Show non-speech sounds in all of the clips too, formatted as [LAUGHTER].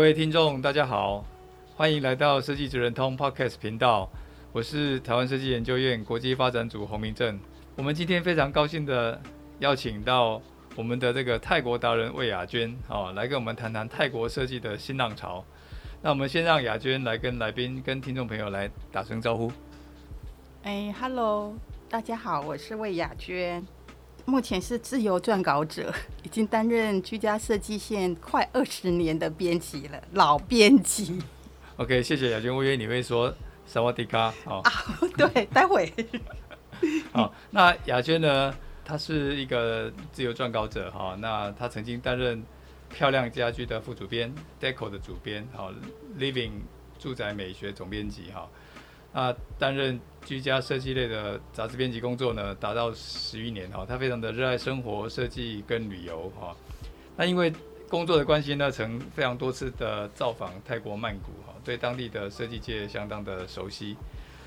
各位听众，大家好，欢迎来到设计职人通 Podcast 频道。我是台湾设计研究院国际发展组洪明正。我们今天非常高兴的邀请到我们的这个泰国达人魏雅娟，哦，来跟我们谈谈泰国设计的新浪潮。那我们先让雅娟来跟来宾、跟听众朋友来打声招呼。哎，Hello，大家好，我是魏雅娟。目前是自由撰稿者，[LAUGHS] 已经担任居家设计线快二十年的编辑了，老编辑。OK，谢谢雅娟，我以为你会说萨瓦迪卡。好，啊，[LAUGHS] 对，待会。[LAUGHS] 好，那雅娟呢？她是一个自由撰稿者哈。那她曾经担任漂亮家居的副主编，Deco 的主编，好，Living 住宅美学总编辑哈。啊，担任居家设计类的杂志编辑工作呢，达到十余年哈。他非常的热爱生活设计跟旅游哈。那因为工作的关系呢，曾非常多次的造访泰国曼谷哈，对当地的设计界相当的熟悉。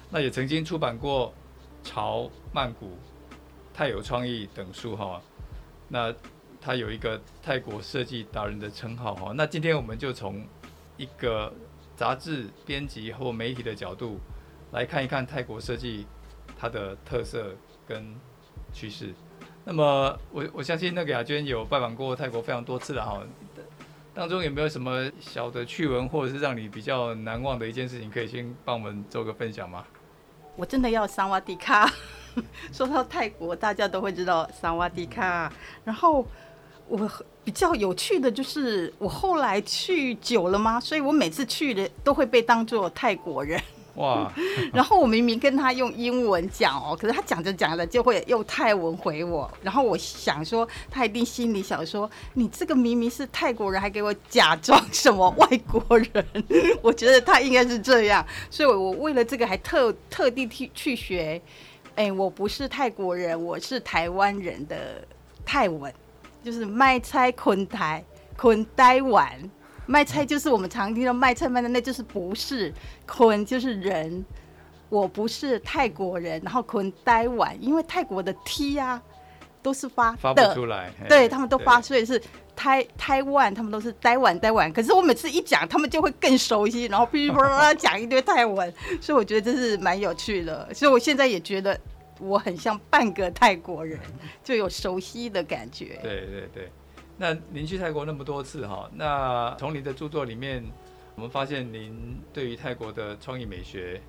那也曾经出版过《潮曼谷》《泰有创意》等书哈。那他有一个泰国设计达人的称号哈。那今天我们就从一个杂志编辑或媒体的角度。来看一看泰国设计它的特色跟趋势。那么我我相信那个雅娟有拜访过泰国非常多次了哈。当中有没有什么小的趣闻，或者是让你比较难忘的一件事情，可以先帮我们做个分享吗？我真的要桑瓦迪卡。[LAUGHS] 说到泰国，大家都会知道桑瓦迪卡。然后我比较有趣的就是，我后来去久了吗？所以我每次去的都会被当作泰国人。哇！[LAUGHS] 然后我明明跟他用英文讲哦，可是他讲着讲着就会用泰文回我。然后我想说，他一定心里想说，你这个明明是泰国人，还给我假装什么外国人？我觉得他应该是这样，所以我为了这个还特特地去去学。哎，我不是泰国人，我是台湾人的泰文，就是麦菜坤台坤台湾。卖菜就是我们常听到卖菜卖的，那就是不是坤就是人，我不是泰国人，然后坤呆碗，因为泰国的 T 啊都是发的发不出来，对他们都发，所以是台台湾，他们都是呆碗呆碗。可是我每次一讲，他们就会更熟悉，然后噼里啪啦讲一堆泰文，所以我觉得这是蛮有趣的。所以我现在也觉得我很像半个泰国人，就有熟悉的感觉。对对对。那您去泰国那么多次哈，那从您的著作里面，我们发现您对于泰国的创意美学，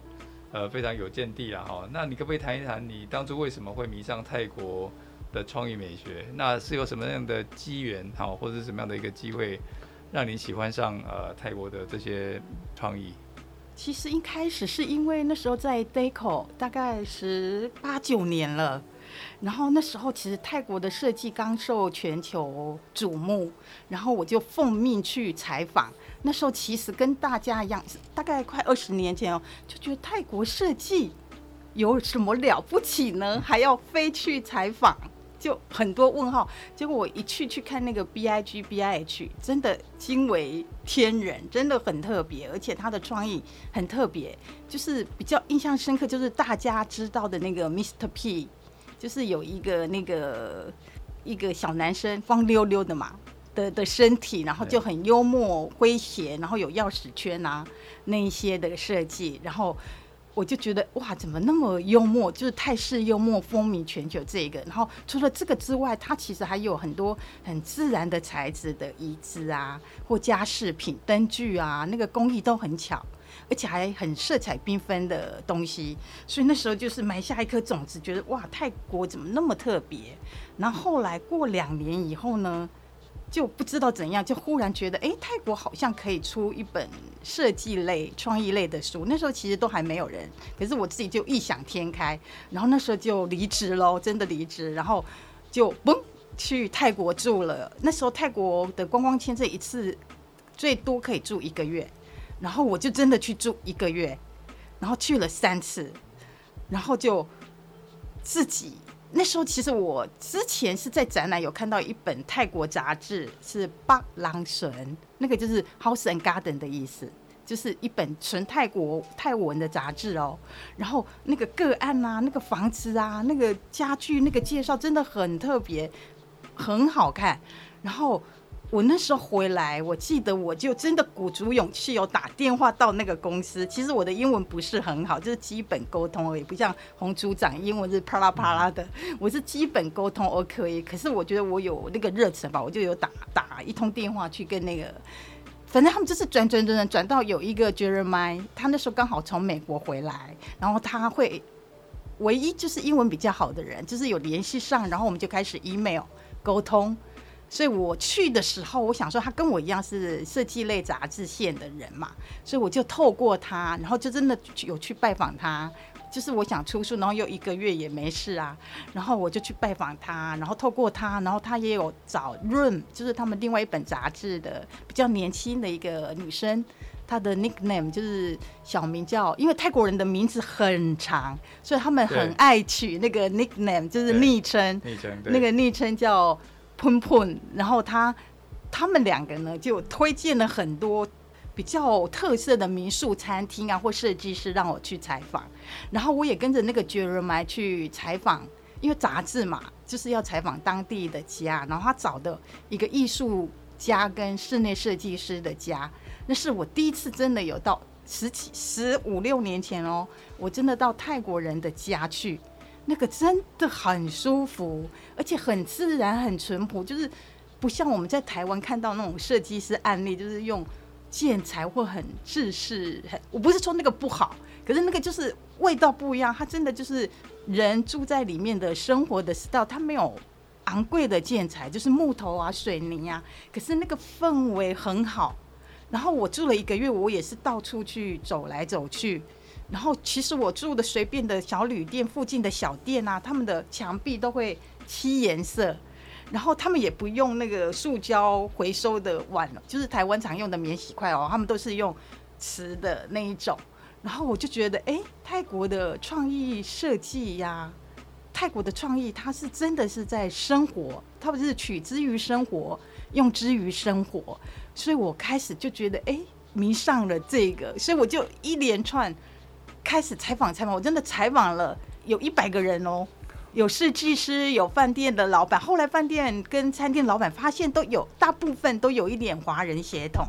呃，非常有见地了哈。那你可不可以谈一谈你当初为什么会迷上泰国的创意美学？那是有什么样的机缘哈，或者是什么样的一个机会，让你喜欢上呃泰国的这些创意？其实一开始是因为那时候在 Deco 大概十八九年了。然后那时候其实泰国的设计刚受全球瞩目，然后我就奉命去采访。那时候其实跟大家一样，大概快二十年前哦，就觉得泰国设计有什么了不起呢？还要飞去采访，就很多问号。结果我一去去看那个 B I G B I H，真的惊为天人，真的很特别，而且他的创意很特别。就是比较印象深刻，就是大家知道的那个 Mr. P。就是有一个那个一个小男生光溜溜的嘛的的身体，然后就很幽默诙谐，然后有钥匙圈啊那一些的设计，然后我就觉得哇，怎么那么幽默？就是泰式幽默风靡全球这个。然后除了这个之外，它其实还有很多很自然的材质的椅子啊，或家饰品、灯具啊，那个工艺都很巧。而且还很色彩缤纷的东西，所以那时候就是埋下一颗种子，觉得哇，泰国怎么那么特别？然后后来过两年以后呢，就不知道怎样，就忽然觉得，哎、泰国好像可以出一本设计类、创意类的书。那时候其实都还没有人，可是我自己就异想天开，然后那时候就离职喽，真的离职，然后就嘣去泰国住了。那时候泰国的观光签证一次最多可以住一个月，然后我就真的去住一个月，然后去了三次，然后就自己。那时候其实我之前是在展览有看到一本泰国杂志，是巴郎神，那个就是 House and Garden 的意思，就是一本纯泰国泰文的杂志哦。然后那个个案啊，那个房子啊，那个家具，那个介绍真的很特别，很好看。然后。我那时候回来，我记得我就真的鼓足勇气，有打电话到那个公司。其实我的英文不是很好，就是基本沟通而已，不像洪组长英文是啪啦啪啦的。我是基本沟通 OK，可是我觉得我有那个热忱吧，我就有打打一通电话去跟那个，反正他们就是转转转转转到有一个 Jeremy，他那时候刚好从美国回来，然后他会唯一就是英文比较好的人，就是有联系上，然后我们就开始 email 沟通。所以我去的时候，我想说他跟我一样是设计类杂志线的人嘛，所以我就透过他，然后就真的有去拜访他。就是我想出书，然后又一个月也没事啊，然后我就去拜访他，然后透过他，然后他也有找 Room，就是他们另外一本杂志的比较年轻的一个女生，她的 nickname 就是小名叫，因为泰国人的名字很长，所以他们很爱取那个 nickname，就是昵称，昵称，那个昵称叫。喷喷，然后他他们两个呢就推荐了很多比较特色的民宿餐厅啊，或设计师让我去采访，然后我也跟着那个 Jeremiah 去采访，因为杂志嘛就是要采访当地的家，然后他找的一个艺术家跟室内设计师的家，那是我第一次真的有到十几十五六年前哦，我真的到泰国人的家去。那个真的很舒服，而且很自然、很淳朴，就是不像我们在台湾看到那种设计师案例，就是用建材或很制式。很，我不是说那个不好，可是那个就是味道不一样。它真的就是人住在里面的生活的 style，它没有昂贵的建材，就是木头啊、水泥啊，可是那个氛围很好。然后我住了一个月，我也是到处去走来走去。然后，其实我住的随便的小旅店附近的小店啊，他们的墙壁都会漆颜色，然后他们也不用那个塑胶回收的碗，就是台湾常用的免洗筷哦，他们都是用瓷的那一种。然后我就觉得，哎，泰国的创意设计呀，泰国的创意，它是真的是在生活，它不是取之于生活，用之于生活。所以我开始就觉得，哎，迷上了这个，所以我就一连串。开始采访采访，我真的采访了有一百个人哦，有设计师，有饭店的老板。后来饭店跟餐厅老板发现都有，大部分都有一点华人血统，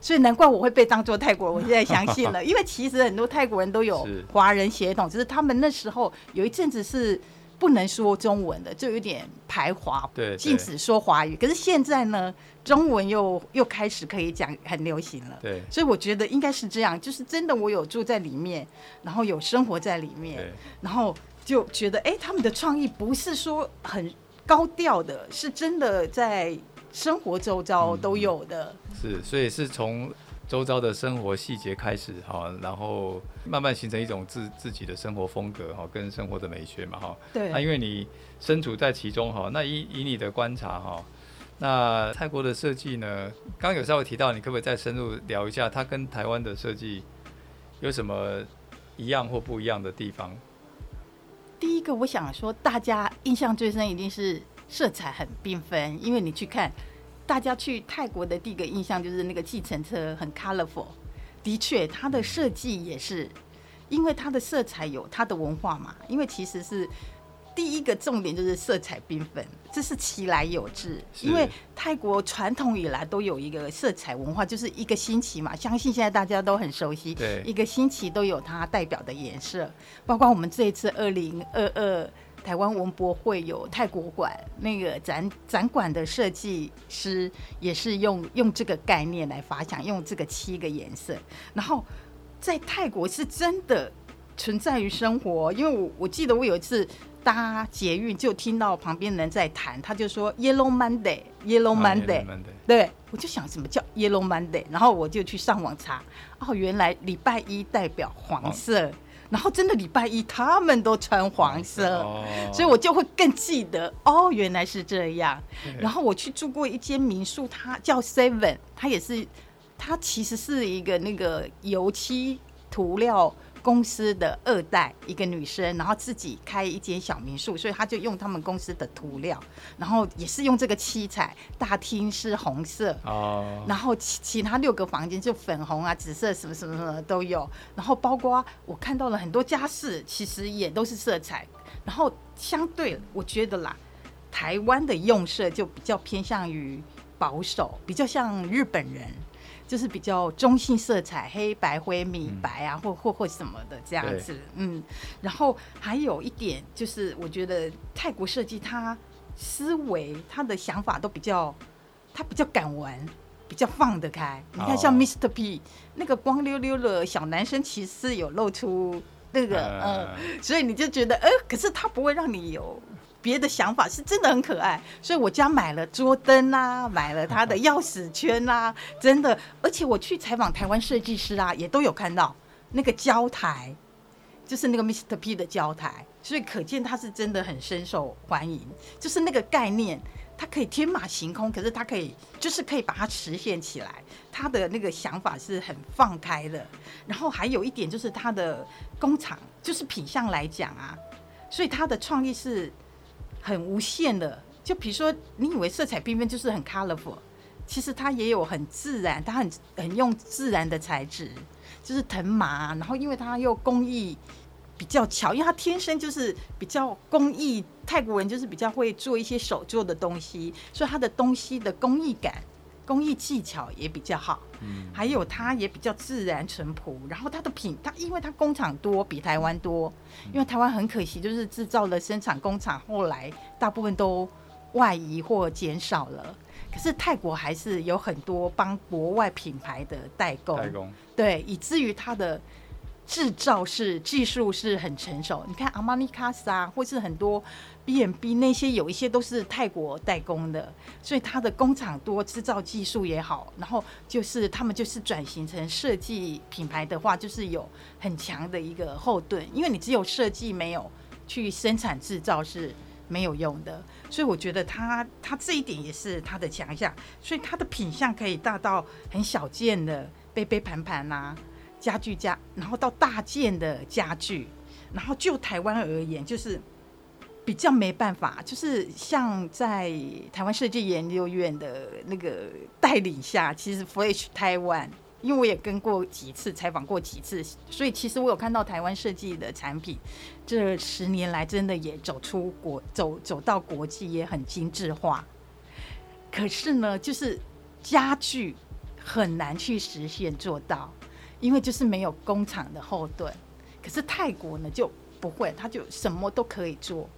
所以难怪我会被当做泰国人。我现在相信了，[LAUGHS] 因为其实很多泰国人都有华人血统，只是他们那时候有一阵子是。不能说中文的，就有点排华，对，禁止说华语。可是现在呢，中文又又开始可以讲，很流行了。对，所以我觉得应该是这样，就是真的，我有住在里面，然后有生活在里面，然后就觉得，哎，他们的创意不是说很高调的，是真的在生活周遭都有的。嗯、是，所以是从。周遭的生活细节开始哈，然后慢慢形成一种自自己的生活风格哈，跟生活的美学嘛哈。对。那因为你身处在其中哈，那以以你的观察哈，那泰国的设计呢，刚刚有稍微提到，你可不可以再深入聊一下，它跟台湾的设计有什么一样或不一样的地方？第一个，我想说，大家印象最深一定是色彩很缤纷，因为你去看。大家去泰国的第一个印象就是那个计程车很 colorful，的确，它的设计也是，因为它的色彩有它的文化嘛。因为其实是第一个重点就是色彩缤纷，这是其来有致。因为泰国传统以来都有一个色彩文化，就是一个星期嘛，相信现在大家都很熟悉。对，一个星期都有它代表的颜色，包括我们这一次二零二二。台湾文博会有泰国馆那个展展馆的设计师也是用用这个概念来发想，用这个七个颜色。然后在泰国是真的存在于生活，因为我我记得我有一次搭捷运就听到旁边人在谈，他就说 Yellow Monday，Yellow Monday，对，我就想什么叫 Yellow Monday，然后我就去上网查，哦，原来礼拜一代表黄色。然后真的礼拜一他们都穿黄色，哦、所以我就会更记得哦，原来是这样。然后我去住过一间民宿，它叫 Seven，它也是，它其实是一个那个油漆涂料。公司的二代一个女生，然后自己开一间小民宿，所以她就用他们公司的涂料，然后也是用这个七彩，大厅是红色哦，然后其其他六个房间就粉红啊、紫色什么什么什么都有，然后包括我看到了很多家饰，其实也都是色彩，然后相对我觉得啦，台湾的用色就比较偏向于保守，比较像日本人。就是比较中性色彩，黑白灰米白啊，嗯、或或或什么的这样子，嗯，然后还有一点就是，我觉得泰国设计他思维，他的想法都比较，他比较敢玩，比较放得开。你看，像 Mr. P、哦、那个光溜溜的小男生，其实是有露出那个，嗯、呃，所以你就觉得，呃，可是他不会让你有。别的想法是真的很可爱，所以我家买了桌灯啊，买了他的钥匙圈啊，[LAUGHS] 真的。而且我去采访台湾设计师啊，也都有看到那个胶台，就是那个 Mr. P 的胶台，所以可见他是真的很深受欢迎。就是那个概念，它可以天马行空，可是它可以就是可以把它实现起来。他的那个想法是很放开的。然后还有一点就是他的工厂，就是品相来讲啊，所以他的创意是。很无限的，就比如说，你以为色彩缤纷就是很 colorful，其实它也有很自然，它很很用自然的材质，就是藤麻，然后因为它又工艺比较巧，因为它天生就是比较工艺，泰国人就是比较会做一些手做的东西，所以它的东西的工艺感。工艺技巧也比较好，嗯，还有它也比较自然淳朴，然后它的品，它因为它工厂多，比台湾多，因为台湾很可惜，就是制造的生产工厂后来大部分都外移或减少了，可是泰国还是有很多帮国外品牌的代工，代工，对，以至于它的。制造是技术是很成熟，你看阿玛尼卡萨或是很多 B&B 那些有一些都是泰国代工的，所以它的工厂多，制造技术也好，然后就是他们就是转型成设计品牌的话，就是有很强的一个后盾，因为你只有设计没有去生产制造是没有用的，所以我觉得它它这一点也是它的强项，所以它的品相可以大到很小件的杯杯盘盘呐。家具家，然后到大件的家具，然后就台湾而言，就是比较没办法，就是像在台湾设计研究院的那个带领下，其实 Flash 台湾，因为我也跟过几次采访过几次，所以其实我有看到台湾设计的产品，这十年来真的也走出国，走走到国际也很精致化。可是呢，就是家具很难去实现做到。因为就是没有工厂的后盾，可是泰国呢就不会，他就什么都可以做，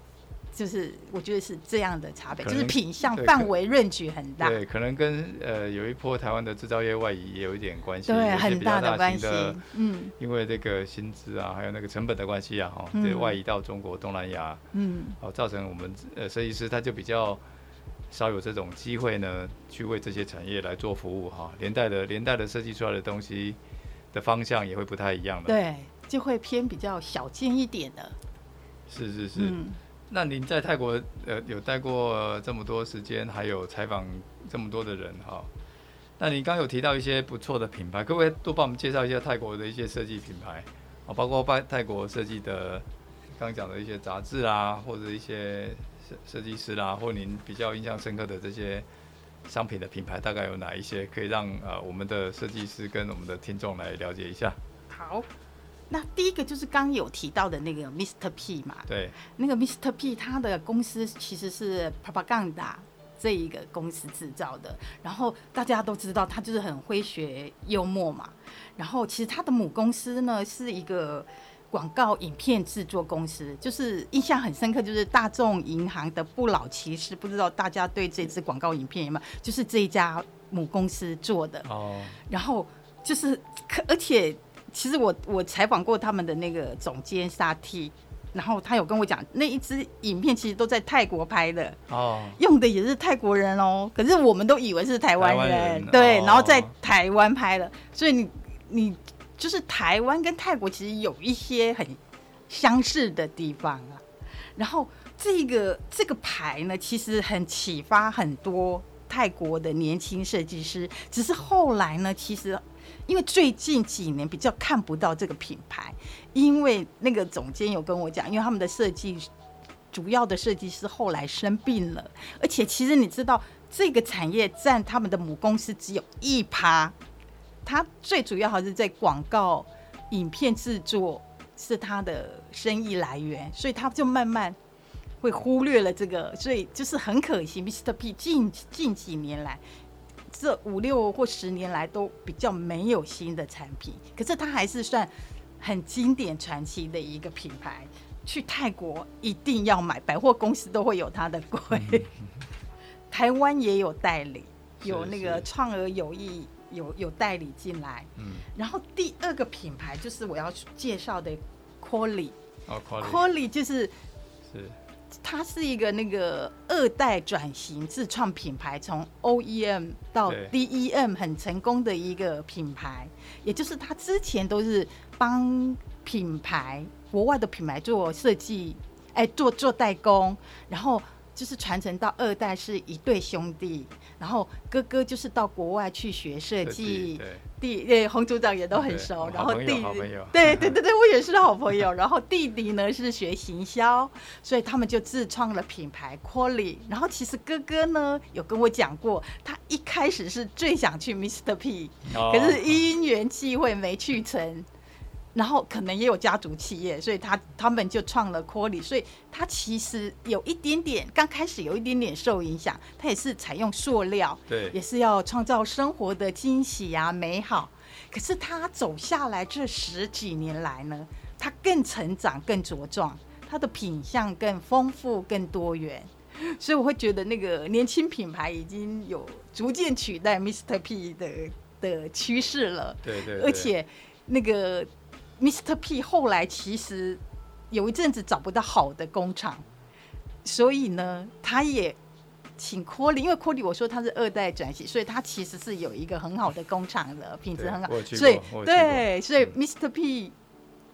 就是我觉得是这样的差别，就是品相范围 range 很大。对，可能跟呃有一波台湾的制造业外移也有一点关系，对，很大的关系。嗯，因为这个薪资啊，还有那个成本的关系啊，哈，对，外移到中国东南亚，嗯，好，造成我们呃设计师他就比较少有这种机会呢，去为这些产业来做服务哈，连带的连带的设计出来的东西。的方向也会不太一样的，对，就会偏比较小件一点的。是是是，嗯、那您在泰国呃有待过这么多时间，还有采访这么多的人哈，那你刚有提到一些不错的品牌，可不可以多帮我们介绍一下泰国的一些设计品牌啊？包括泰泰国设计的刚讲的一些杂志啊，或者一些设设计师啦，或您比较印象深刻的这些。商品的品牌大概有哪一些，可以让呃我们的设计师跟我们的听众来了解一下？好，那第一个就是刚有提到的那个 Mr. P 嘛，对，那个 Mr. P 他的公司其实是 Propaganda 这一个公司制造的，然后大家都知道他就是很诙谐幽默嘛，然后其实他的母公司呢是一个。广告影片制作公司，就是印象很深刻，就是大众银行的不老骑士，不知道大家对这支广告影片有没有？就是这一家母公司做的哦。然后就是，而且其实我我采访过他们的那个总监沙提，然后他有跟我讲，那一支影片其实都在泰国拍的哦，用的也是泰国人哦。可是我们都以为是台湾人，台湾人对，然后在台湾拍的，所以你你。就是台湾跟泰国其实有一些很相似的地方啊。然后这个这个牌呢，其实很启发很多泰国的年轻设计师。只是后来呢，其实因为最近几年比较看不到这个品牌，因为那个总监有跟我讲，因为他们的设计主要的设计师后来生病了，而且其实你知道，这个产业占他们的母公司只有一趴，他最主要还是在广告、影片制作是他的生意来源，所以他就慢慢会忽略了这个，所以就是很可惜，Mr. P 近近几年来，这五六或十年来都比较没有新的产品，可是他还是算很经典传奇的一个品牌。去泰国一定要买，百货公司都会有它的柜。嗯、[LAUGHS] 台湾也有代理，有那个创儿有意有有代理进来。嗯，然后第二个品牌就是我要介绍的 Colly。哦，Colly 就是是，它是一个那个二代转型自创品牌，从 OEM 到 DEM 很成功的一个品牌。也就是它之前都是帮品牌。国外的品牌做设计，哎，做做代工，然后就是传承到二代是一对兄弟，然后哥哥就是到国外去学设计，对，弟，对，洪组长也都很熟，然后弟弟，对对对 [LAUGHS] 对，我也是好朋友，然后弟弟呢是学行销，所以他们就自创了品牌 Colly，然后其实哥哥呢有跟我讲过，他一开始是最想去 Mr. P，可是因缘际会没去成。然后可能也有家族企业，所以他他们就创了 Colly，所以他其实有一点点，刚开始有一点点受影响，他也是采用塑料，对，也是要创造生活的惊喜啊美好。可是他走下来这十几年来呢，他更成长更茁壮，他的品相更丰富更多元，所以我会觉得那个年轻品牌已经有逐渐取代 Mr. P 的的趋势了，对对，而且那个。Mr. P 后来其实有一阵子找不到好的工厂，所以呢，他也请 Colly，因为 Colly 我说他是二代转型，所以他其实是有一个很好的工厂的，品质很好，所以对，所以 Mr. P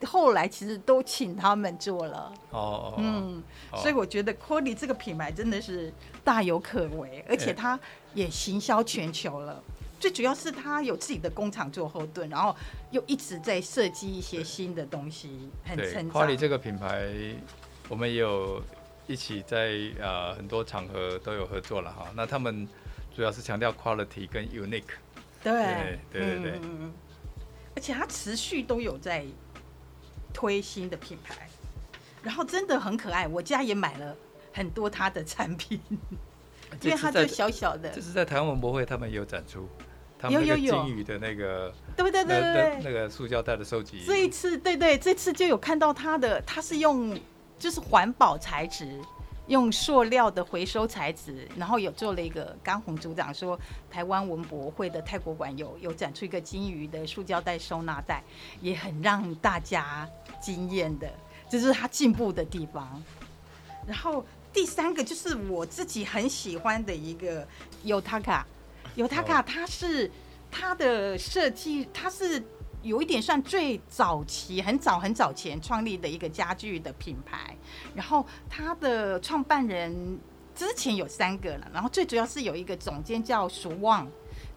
后来其实都请他们做了。哦，嗯，所以我觉得 Colly 这个品牌真的是大有可为，而且他也行销全球了。最主要是他有自己的工厂做后盾，然后又一直在设计一些新的东西，很成长。Colly 这个品牌，我们也有一起在呃很多场合都有合作了哈。那他们主要是强调 quality 跟 unique。对对对对、嗯。而且他持续都有在推新的品牌，然后真的很可爱。我家也买了很多他的产品。因为它就小小的，这是在台湾文博会，他们也有展出，他们那个金鱼的那个，对对对对，那个塑胶袋的收集。这一次，对对，这次就有看到它的，它是用就是环保材质，用塑料的回收材质，然后有做了一个。刚红组长说，台湾文博会的泰国馆有有展出一个金鱼的塑胶袋收纳袋，也很让大家惊艳的，这是它进步的地方。然后。第三个就是我自己很喜欢的一个 Yotaka，Yotaka 它是它的设计，它是有一点算最早期、很早很早前创立的一个家具的品牌。然后它的创办人之前有三个了，然后最主要是有一个总监叫舒旺。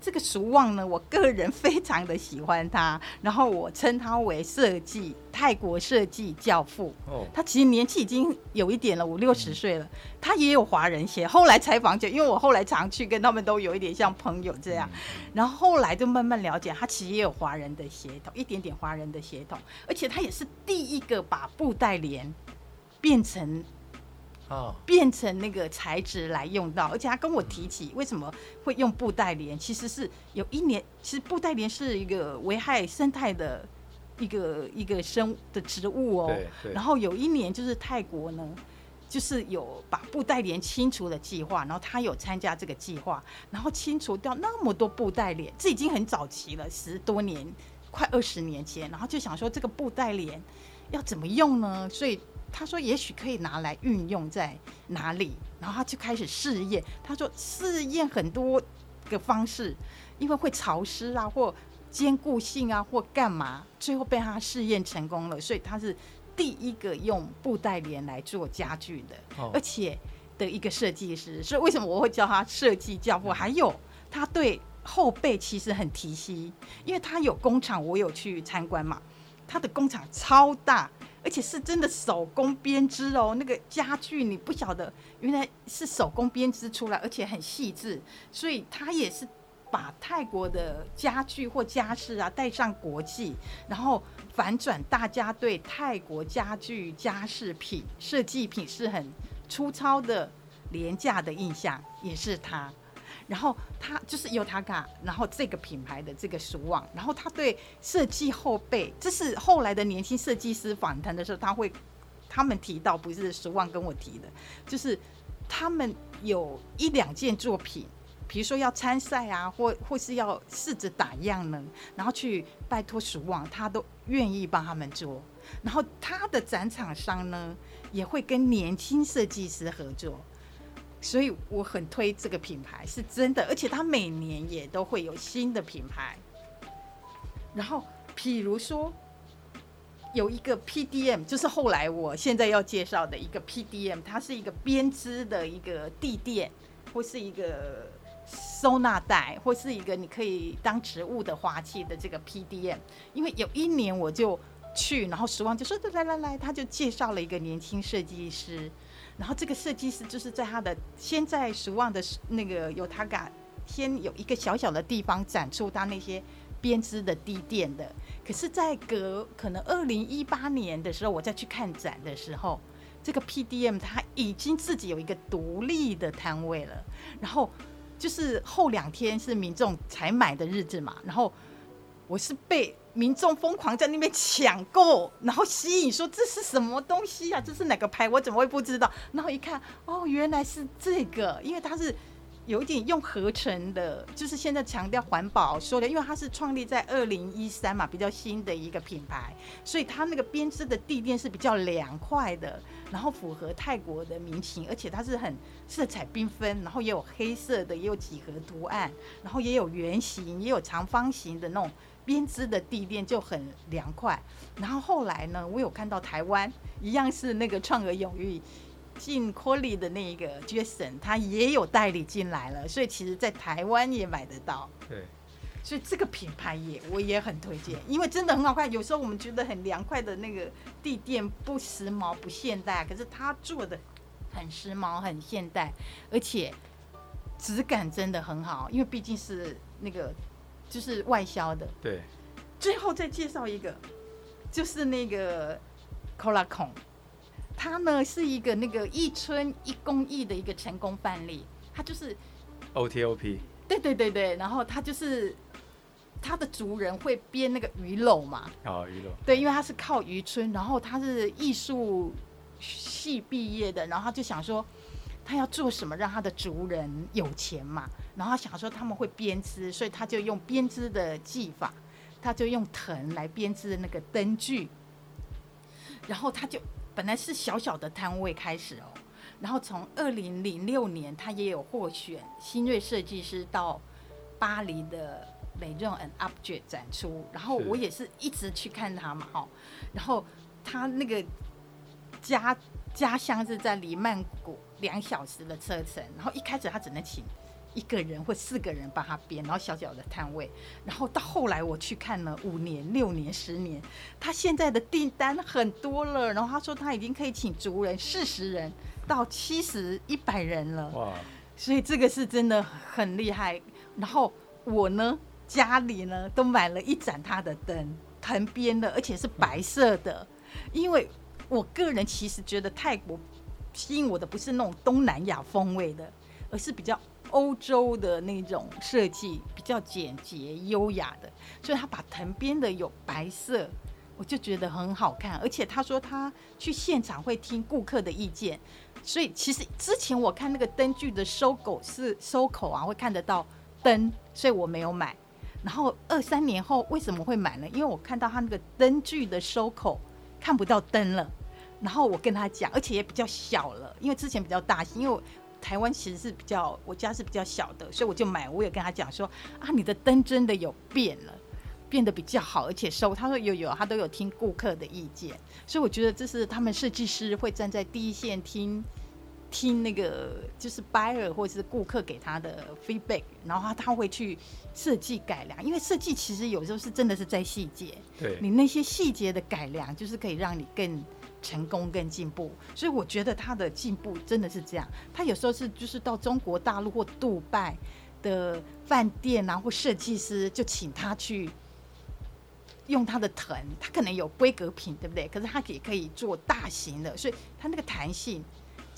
这个蜀旺呢，我个人非常的喜欢他，[LAUGHS] 然后我称他为设计泰国设计教父。哦，他其实年纪已经有一点了，五六十岁了。他也有华人血，后来采访就，因为我后来常去跟他们都有一点像朋友这样，然后后来就慢慢了解，他其实也有华人的血统，一点点华人的血统，而且他也是第一个把布袋莲变成。哦，变成那个材质来用到，而且他跟我提起为什么会用布袋莲，其实是有一年，其实布袋莲是一个危害生态的一个一个生的植物哦。然后有一年就是泰国呢，就是有把布袋莲清除的计划，然后他有参加这个计划，然后清除掉那么多布袋莲，这已经很早期了，十多年，快二十年前，然后就想说这个布袋莲要怎么用呢？所以。他说：“也许可以拿来运用在哪里？”然后他就开始试验。他说：“试验很多个方式，因为会潮湿啊，或坚固性啊或干嘛，最后被他试验成功了，所以他是第一个用布袋帘来做家具的，哦、而且的一个设计师。所以为什么我会叫他设计教父？还有他对后辈其实很提携，因为他有工厂，我有去参观嘛，他的工厂超大。而且是真的手工编织哦，那个家具你不晓得，原来是手工编织出来，而且很细致，所以他也是把泰国的家具或家饰啊带上国际，然后反转大家对泰国家具家饰品设计品是很粗糙的廉价的印象，也是他。然后他就是 Yotaka，然后这个品牌的这个俗望，然后他对设计后辈，这是后来的年轻设计师访谈的时候，他会他们提到，不是俗望跟我提的，就是他们有一两件作品，比如说要参赛啊，或或是要试着打样呢，然后去拜托俗望，他都愿意帮他们做，然后他的展场商呢，也会跟年轻设计师合作。所以我很推这个品牌，是真的，而且它每年也都会有新的品牌。然后，譬如说有一个 PDM，就是后来我现在要介绍的一个 PDM，它是一个编织的一个地垫，或是一个收纳袋，或是一个你可以当植物的花器的这个 PDM。因为有一年我就去，然后时光就说：“来来来，他就介绍了一个年轻设计师。”然后这个设计师就是在他的先在俗望的那个有他嘎先有一个小小的地方展出他那些编织的地垫的，可是，在隔可能二零一八年的时候，我再去看展的时候，这个 PDM 他已经自己有一个独立的摊位了。然后就是后两天是民众才买的日子嘛，然后我是被。民众疯狂在那边抢购，然后吸引说，这是什么东西啊？这是哪个牌？我怎么会不知道？然后一看，哦，原来是这个，因为它是有一点用合成的，就是现在强调环保说的，因为它是创立在二零一三嘛，比较新的一个品牌，所以它那个编织的地垫是比较凉快的，然后符合泰国的民情，而且它是很色彩缤纷，然后也有黑色的，也有几何图案，然后也有圆形，也有长方形的那种。编织的地垫就很凉快，然后后来呢，我有看到台湾一样是那个创儿永裕进 Colly 的那个 Jason，他也有代理进来了，所以其实在台湾也买得到。对，所以这个品牌也我也很推荐，因为真的很好看。有时候我们觉得很凉快的那个地垫不时髦不现代，可是他做的很时髦很现代，而且质感真的很好，因为毕竟是那个。就是外销的，对。最后再介绍一个，就是那个 Corakon，它呢是一个那个一村一工艺的一个成功范例。它就是 OTOP，对对对对。然后它就是它的族人会编那个鱼篓嘛，哦，鱼篓。对，因为他是靠渔村，然后他是艺术系毕业的，然后他就想说。他要做什么让他的族人有钱嘛？然后他想说他们会编织，所以他就用编织的技法，他就用藤来编织那个灯具。然后他就本来是小小的摊位开始哦，然后从二零零六年他也有获选新锐设计师到巴黎的 Maison and Objet 展出，然后我也是一直去看他嘛，哈，然后他那个家家乡是在黎曼谷。两小时的车程，然后一开始他只能请一个人或四个人帮他编，然后小小的摊位，然后到后来我去看了五年、六年、十年，他现在的订单很多了，然后他说他已经可以请族人四十人到七十、一百人了，哇！所以这个是真的很厉害。然后我呢，家里呢都买了一盏他的灯，藤编的，而且是白色的，因为我个人其实觉得泰国。吸引我的不是那种东南亚风味的，而是比较欧洲的那种设计，比较简洁优雅的。所以他把藤编的有白色，我就觉得很好看。而且他说他去现场会听顾客的意见，所以其实之前我看那个灯具的收口是收口啊，会看得到灯，所以我没有买。然后二三年后为什么会买呢？因为我看到他那个灯具的收口看不到灯了。然后我跟他讲，而且也比较小了，因为之前比较大型，因为台湾其实是比较，我家是比较小的，所以我就买。我也跟他讲说啊，你的灯真的有变了。变得比较好，而且收他说有有，他都有听顾客的意见，所以我觉得这是他们设计师会站在第一线听听那个就是 buyer 或者是顾客给他的 feedback，然后他他会去设计改良，因为设计其实有时候是真的是在细节，对你那些细节的改良，就是可以让你更成功、跟进步。所以我觉得他的进步真的是这样，他有时候是就是到中国大陆或杜拜的饭店啊，或设计师就请他去。用他的藤，他可能有规格品，对不对？可是他也可以做大型的，所以他那个弹性，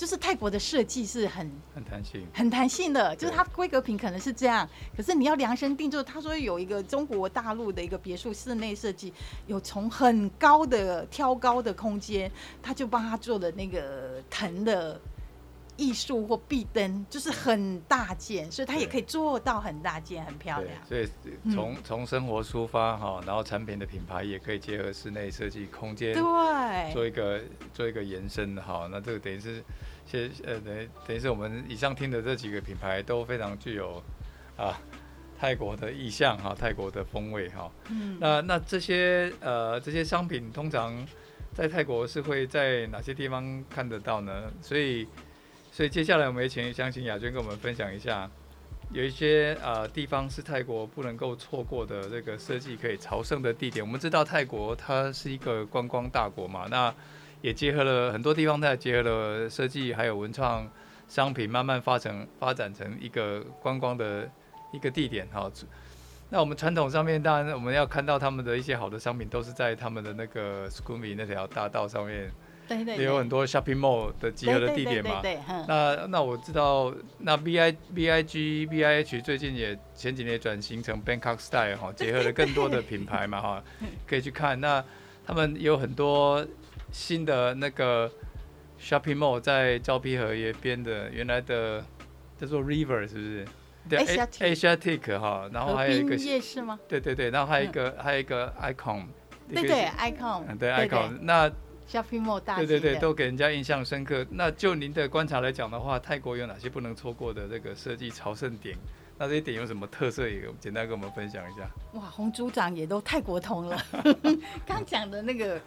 就是泰国的设计是很很弹性，很弹性的。就是它规格品可能是这样，可是你要量身定做。他说有一个中国大陆的一个别墅室内设计，有从很高的挑高的空间，他就帮他做的那个藤的。艺术或壁灯就是很大件，所以他也可以做到很大件，很漂亮。所以从从生活出发哈，然后产品的品牌也可以结合室内设计空间，对，做一个做一个延伸哈。那这个等于是，其实呃等于等于是我们以上听的这几个品牌都非常具有啊泰国的意象哈，泰国的风味哈。嗯，那那这些呃这些商品通常在泰国是会在哪些地方看得到呢？所以。所以接下来我们也请相信雅娟跟我们分享一下，有一些呃地方是泰国不能够错过的这个设计可以朝圣的地点。我们知道泰国它是一个观光大国嘛，那也结合了很多地方，它也结合了设计还有文创商品，慢慢发展发展成一个观光的一个地点哈。那我们传统上面当然我们要看到他们的一些好的商品，都是在他们的那个 Sukhumvit 那条大道上面。也有很多 shopping mall 的集合的地点嘛。那那我知道，那 B I B I G B I H 最近也前几年转型成 Bangkok Style 哈，结合了更多的品牌嘛哈，[LAUGHS] 可以去看。那他们有很多新的那个 shopping mall 在胶皮河也边的，原来的叫做 River 是不是？对，Asiatic 哈，然后还有一个夜市吗？对对对，然后还有一个还有一个 Icon。对对，Icon。对 Icon，那。Shopping Mall 大对对对，都给人家印象深刻。那就您的观察来讲的话，泰国有哪些不能错过的这个设计朝圣点？那这些点有什么特色？也简单跟我们分享一下。哇，洪组长也都泰国通了。[LAUGHS] 刚讲的那个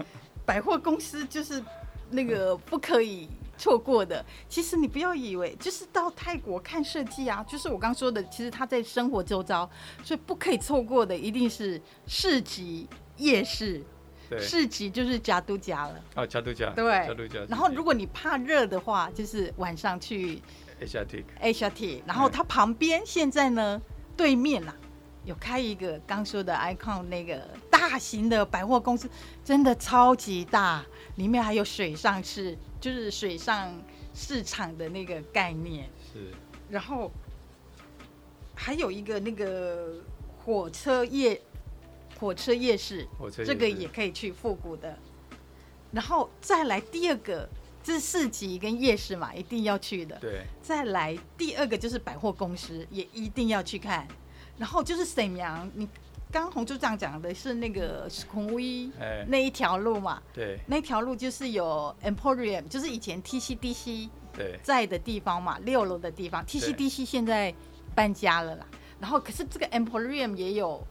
百货公司就是那个不可以错过的。其实你不要以为就是到泰国看设计啊，就是我刚说的，其实他在生活周遭，所以不可以错过的一定是市集、夜市。市集就是加都加了啊，加都加对，加都加。然后如果你怕热的话，就是晚上去 Asiatic，Asiatic。然后它旁边现在呢，对面呐有开一个刚说的 Icon 那个大型的百货公司，真的超级大，里面还有水上市，就是水上市场的那个概念。是。然后还有一个那个火车夜。火车夜市，火车这个也可以去复古的，然后再来第二个，这是市集跟夜市嘛，一定要去的。对。再来第二个就是百货公司，也一定要去看。然后就是沈阳，你刚洪组长讲的是那个 Sukhumvit 那一条路嘛？对。那条路就是有 Emporium，就是以前 TCDC 在的地方嘛，六楼的地方。TCDC 现在搬家了啦。然后可是这个 Emporium 也有。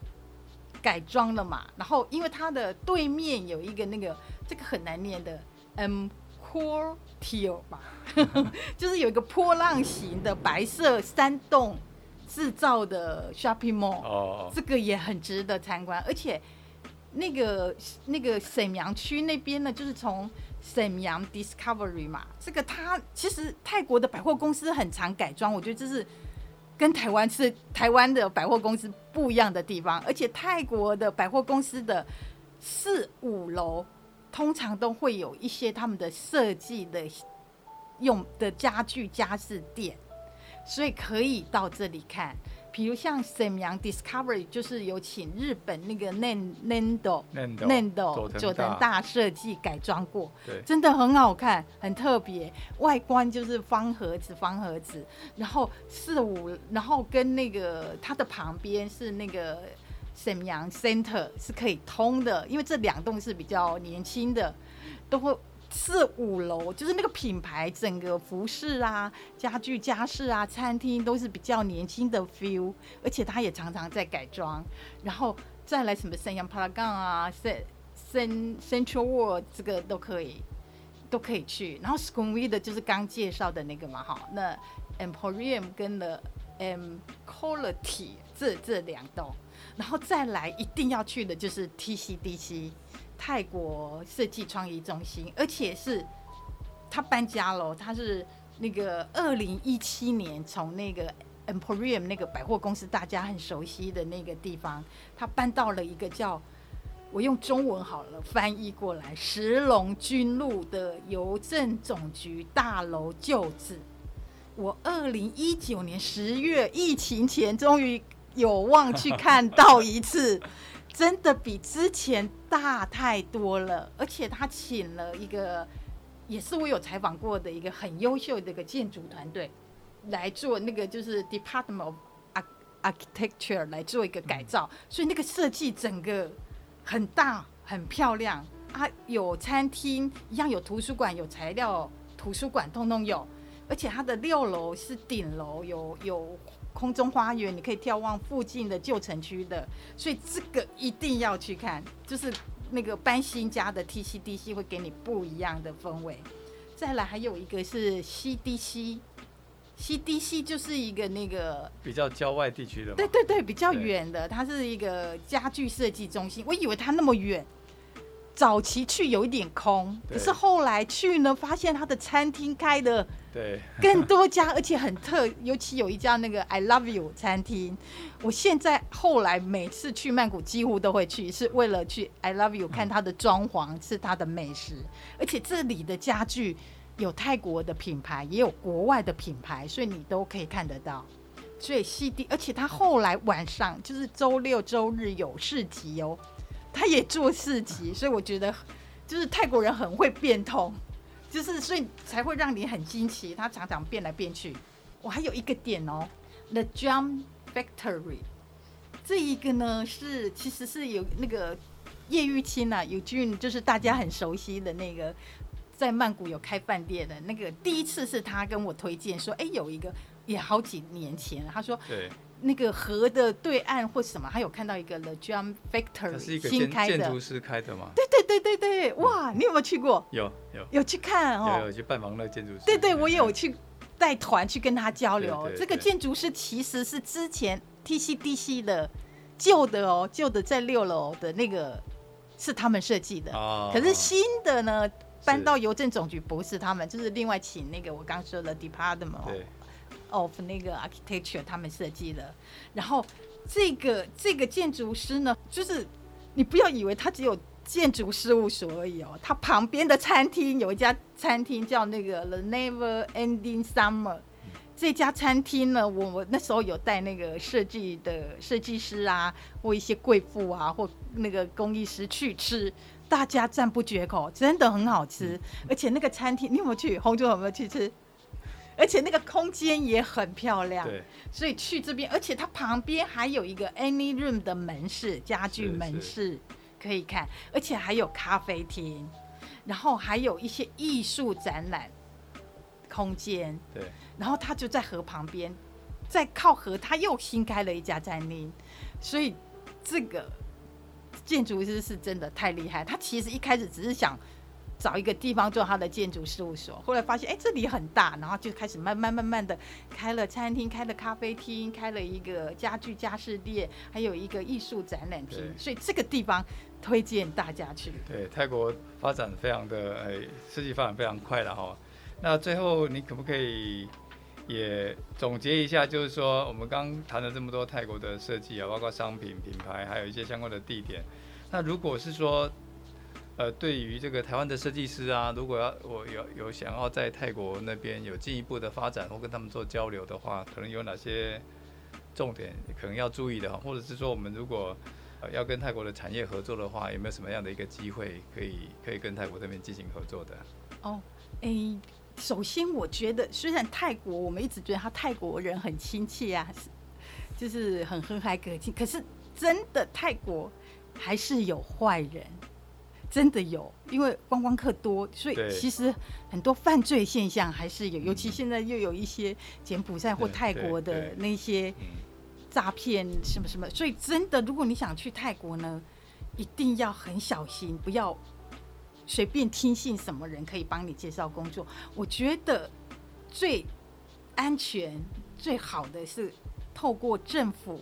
改装了嘛，然后因为它的对面有一个那个这个很难念的 Emporium 嘛，[LAUGHS] 就是有一个波浪形的白色山洞制造的 shopping mall，哦，这个也很值得参观。而且那个那个沈阳区那边呢，就是从沈阳 Discovery 嘛，这个它其实泰国的百货公司很常改装，我觉得这是。跟台湾是台湾的百货公司不一样的地方，而且泰国的百货公司的四五楼通常都会有一些他们的设计的用的家具家饰店，所以可以到这里看。比如像沈阳 Discovery，就是有请日本那个 Nendo Nendo 佐藤大设计改装过，真的很好看，很特别。外观就是方盒子，方盒子，然后四五，然后跟那个它的旁边是那个沈阳 Center 是可以通的，因为这两栋是比较年轻的，都会。四五楼就是那个品牌，整个服饰啊、家具家饰啊、餐厅都是比较年轻的 feel，而且它也常常在改装。然后再来什么三阳帕拉冈啊，Cent Central World 这个都可以，都可以去。然后 Sukhumvit 的就是刚介绍的那个嘛，哈，那 Emporium 跟了 M Quality 这这两栋，然后再来一定要去的就是 TCDC 泰国设计创意中心，而且是他搬家了，他是那个二零一七年从那个。Emporium 那个百货公司，大家很熟悉的那个地方，他搬到了一个叫我用中文好了翻译过来，石龙军路的邮政总局大楼旧址。我二零一九年十月疫情前终于有望去看到一次，真的比之前大太多了。而且他请了一个，也是我有采访过的一个很优秀的一个建筑团队。来做那个就是 Department of Architecture 来做一个改造，所以那个设计整个很大很漂亮啊，有餐厅一样，有图书馆，有材料图书馆通通有，而且它的六楼是顶楼，有有空中花园，你可以眺望附近的旧城区的，所以这个一定要去看，就是那个搬新家的 TCDC 会给你不一样的氛围。再来还有一个是 CDC。CDC 就是一个那个比较郊外地区的，对对对，比较远的，它是一个家具设计中心。我以为它那么远，早期去有一点空，可是后来去呢，发现他的餐厅开的对更多家，而且很特，尤其有一家那个 I Love You 餐厅。我现在后来每次去曼谷几乎都会去，是为了去 I Love You 看它的装潢，吃它的美食，而且这里的家具。有泰国的品牌，也有国外的品牌，所以你都可以看得到。所以西地而且他后来晚上就是周六周日有市集哦，他也做四级，所以我觉得就是泰国人很会变通，就是所以才会让你很惊奇，他常常变来变去。我还有一个点哦，The Drum Factory，这一个呢是其实是有那个叶玉卿啊，有俊就是大家很熟悉的那个。在曼谷有开饭店的那个，第一次是他跟我推荐说，哎，有一个也好几年前，他说，对，那个河的对岸或什么，他有看到一个 The Drum Factory 新开的，建筑师开的吗？对对对对对，哇，你有没有去过？有有有去看哦，有有去拜访那个建筑师。对对，我也有去带团去跟他交流。这个建筑师其实是之前 TCDC 的旧的哦，旧的在六楼的那个是他们设计的，可是新的呢？搬到邮政总局不是他们，就是另外请那个我刚说的 Department of 那个 Architecture 他们设计的。然后这个这个建筑师呢，就是你不要以为他只有建筑事务所而已哦，他旁边的餐厅有一家餐厅叫那个 The Never Ending Summer。这家餐厅呢，我我那时候有带那个设计的设计师啊，或一些贵妇啊，或那个工艺师去吃。大家赞不绝口，真的很好吃，而且那个餐厅你有没有去？红猪有没有去吃？而且那个空间也很漂亮，对，所以去这边，而且它旁边还有一个 Any Room 的门市，家具门市可以看，而且还有咖啡厅，然后还有一些艺术展览空间，对，然后它就在河旁边，在靠河，它又新开了一家餐厅，所以这个。建筑师是真的太厉害，他其实一开始只是想找一个地方做他的建筑事务所，后来发现哎、欸、这里很大，然后就开始慢慢慢慢的开了餐厅，开了咖啡厅，开了一个家具家饰店，还有一个艺术展览厅，所以这个地方推荐大家去。对，泰国发展非常的哎，设计发展非常快了哈。那最后你可不可以？也总结一下，就是说，我们刚谈了这么多泰国的设计啊，包括商品品牌，还有一些相关的地点。那如果是说，呃，对于这个台湾的设计师啊，如果要我有有想要在泰国那边有进一步的发展或跟他们做交流的话，可能有哪些重点可能要注意的哈？或者是说，我们如果要跟泰国的产业合作的话，有没有什么样的一个机会可以可以跟泰国这边进行合作的？哦，诶。首先，我觉得虽然泰国，我们一直觉得他泰国人很亲切啊，就是很和蔼可亲，可是真的泰国还是有坏人，真的有，因为观光客多，所以其实很多犯罪现象还是有，尤其现在又有一些柬埔寨或泰国的那些诈骗什么什么。所以真的，如果你想去泰国呢，一定要很小心，不要随便听信什么人可以帮你介绍工作。我觉得最安全、最好的是透过政府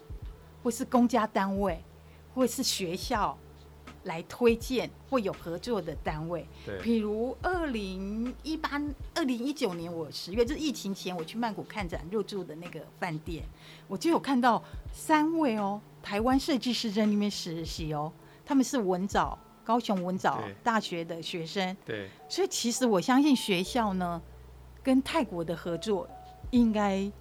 或是公家单位或是学校。来推荐会有合作的单位，对，比如二零一八、二零一九年我十月，就是疫情前我去曼谷看展入住的那个饭店，我就有看到三位哦，台湾设计师在那边实习哦，他们是文藻高雄文藻大学的学生，对，所以其实我相信学校呢跟泰国的合作应该。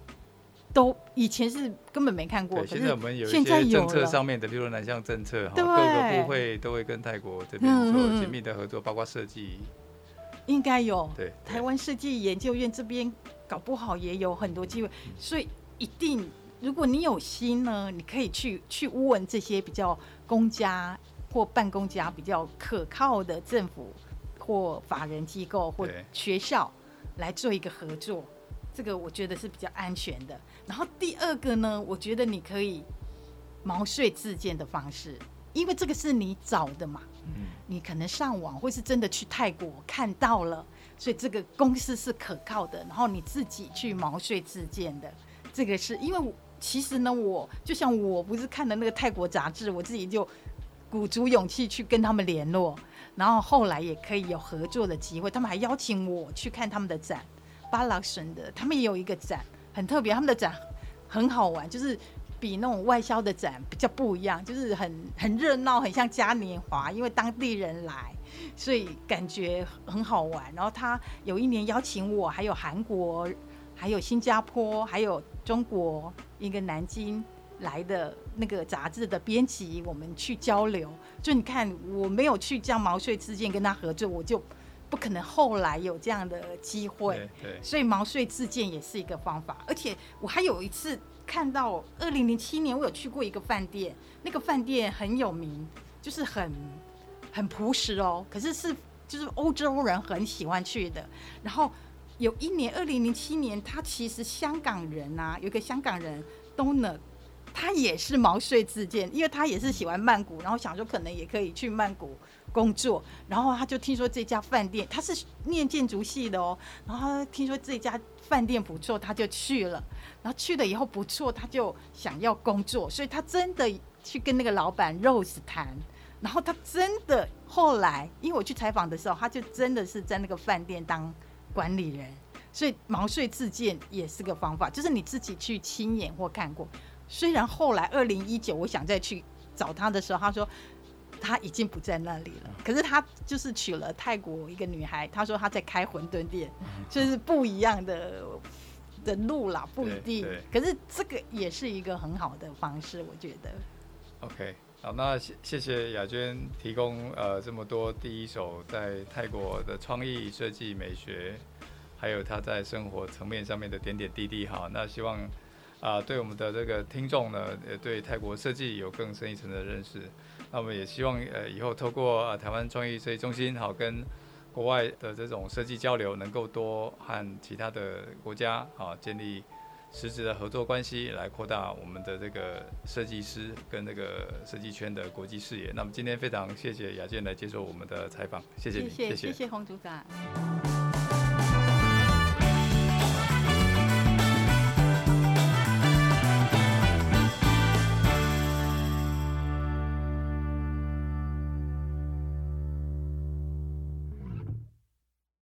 都以前是根本没看过，现在我们有一些政策上面的，例如南向政策哈，各个部会都会跟泰国这边做紧密的合作，包括设计，应该有。对，台湾设计研究院这边搞不好也有很多机会，所以一定，如果你有心呢，你可以去去问这些比较公家或办公家比较可靠的政府或法人机构或学校来做一个合作。这个我觉得是比较安全的。然后第二个呢，我觉得你可以毛遂自荐的方式，因为这个是你找的嘛，嗯，你可能上网或是真的去泰国看到了，所以这个公司是可靠的。然后你自己去毛遂自荐的，这个是因为其实呢，我就像我不是看的那个泰国杂志，我自己就鼓足勇气去跟他们联络，然后后来也可以有合作的机会，他们还邀请我去看他们的展。巴拉什的，他们也有一个展，很特别。他们的展很好玩，就是比那种外销的展比较不一样，就是很很热闹，很像嘉年华，因为当地人来，所以感觉很好玩。然后他有一年邀请我，还有韩国，还有新加坡，还有中国一个南京来的那个杂志的编辑，我们去交流。就你看，我没有去这样毛遂自荐跟他合作，我就。不可能后来有这样的机会，所以毛遂自荐也是一个方法。而且我还有一次看到，二零零七年我有去过一个饭店，那个饭店很有名，就是很很朴实哦。可是是就是欧洲人很喜欢去的。然后有一年二零零七年，他其实香港人啊，有一个香港人 Donald，他也是毛遂自荐，因为他也是喜欢曼谷，然后想说可能也可以去曼谷。工作，然后他就听说这家饭店，他是念建筑系的哦，然后他听说这家饭店不错，他就去了，然后去了以后不错，他就想要工作，所以他真的去跟那个老板 Rose 谈，然后他真的后来，因为我去采访的时候，他就真的是在那个饭店当管理人，所以毛遂自荐也是个方法，就是你自己去亲眼或看过，虽然后来二零一九我想再去找他的时候，他说。他已经不在那里了，可是他就是娶了泰国一个女孩。他说他在开馄饨店，就是不一样的的路啦，不一定。可是这个也是一个很好的方式，我觉得。OK，好，那谢谢谢雅娟提供呃这么多第一手在泰国的创意设计美学，还有他在生活层面上面的点点滴滴。哈，那希望啊、呃、对我们的这个听众呢，也对泰国设计有更深一层的认识。那我们也希望，呃，以后透过呃台湾创意设计中心，好跟国外的这种设计交流，能够多和其他的国家，啊建立实质的合作关系，来扩大我们的这个设计师跟这个设计圈的国际视野。那么今天非常谢谢雅健来接受我们的采访，谢谢你，谢谢，谢谢洪组长。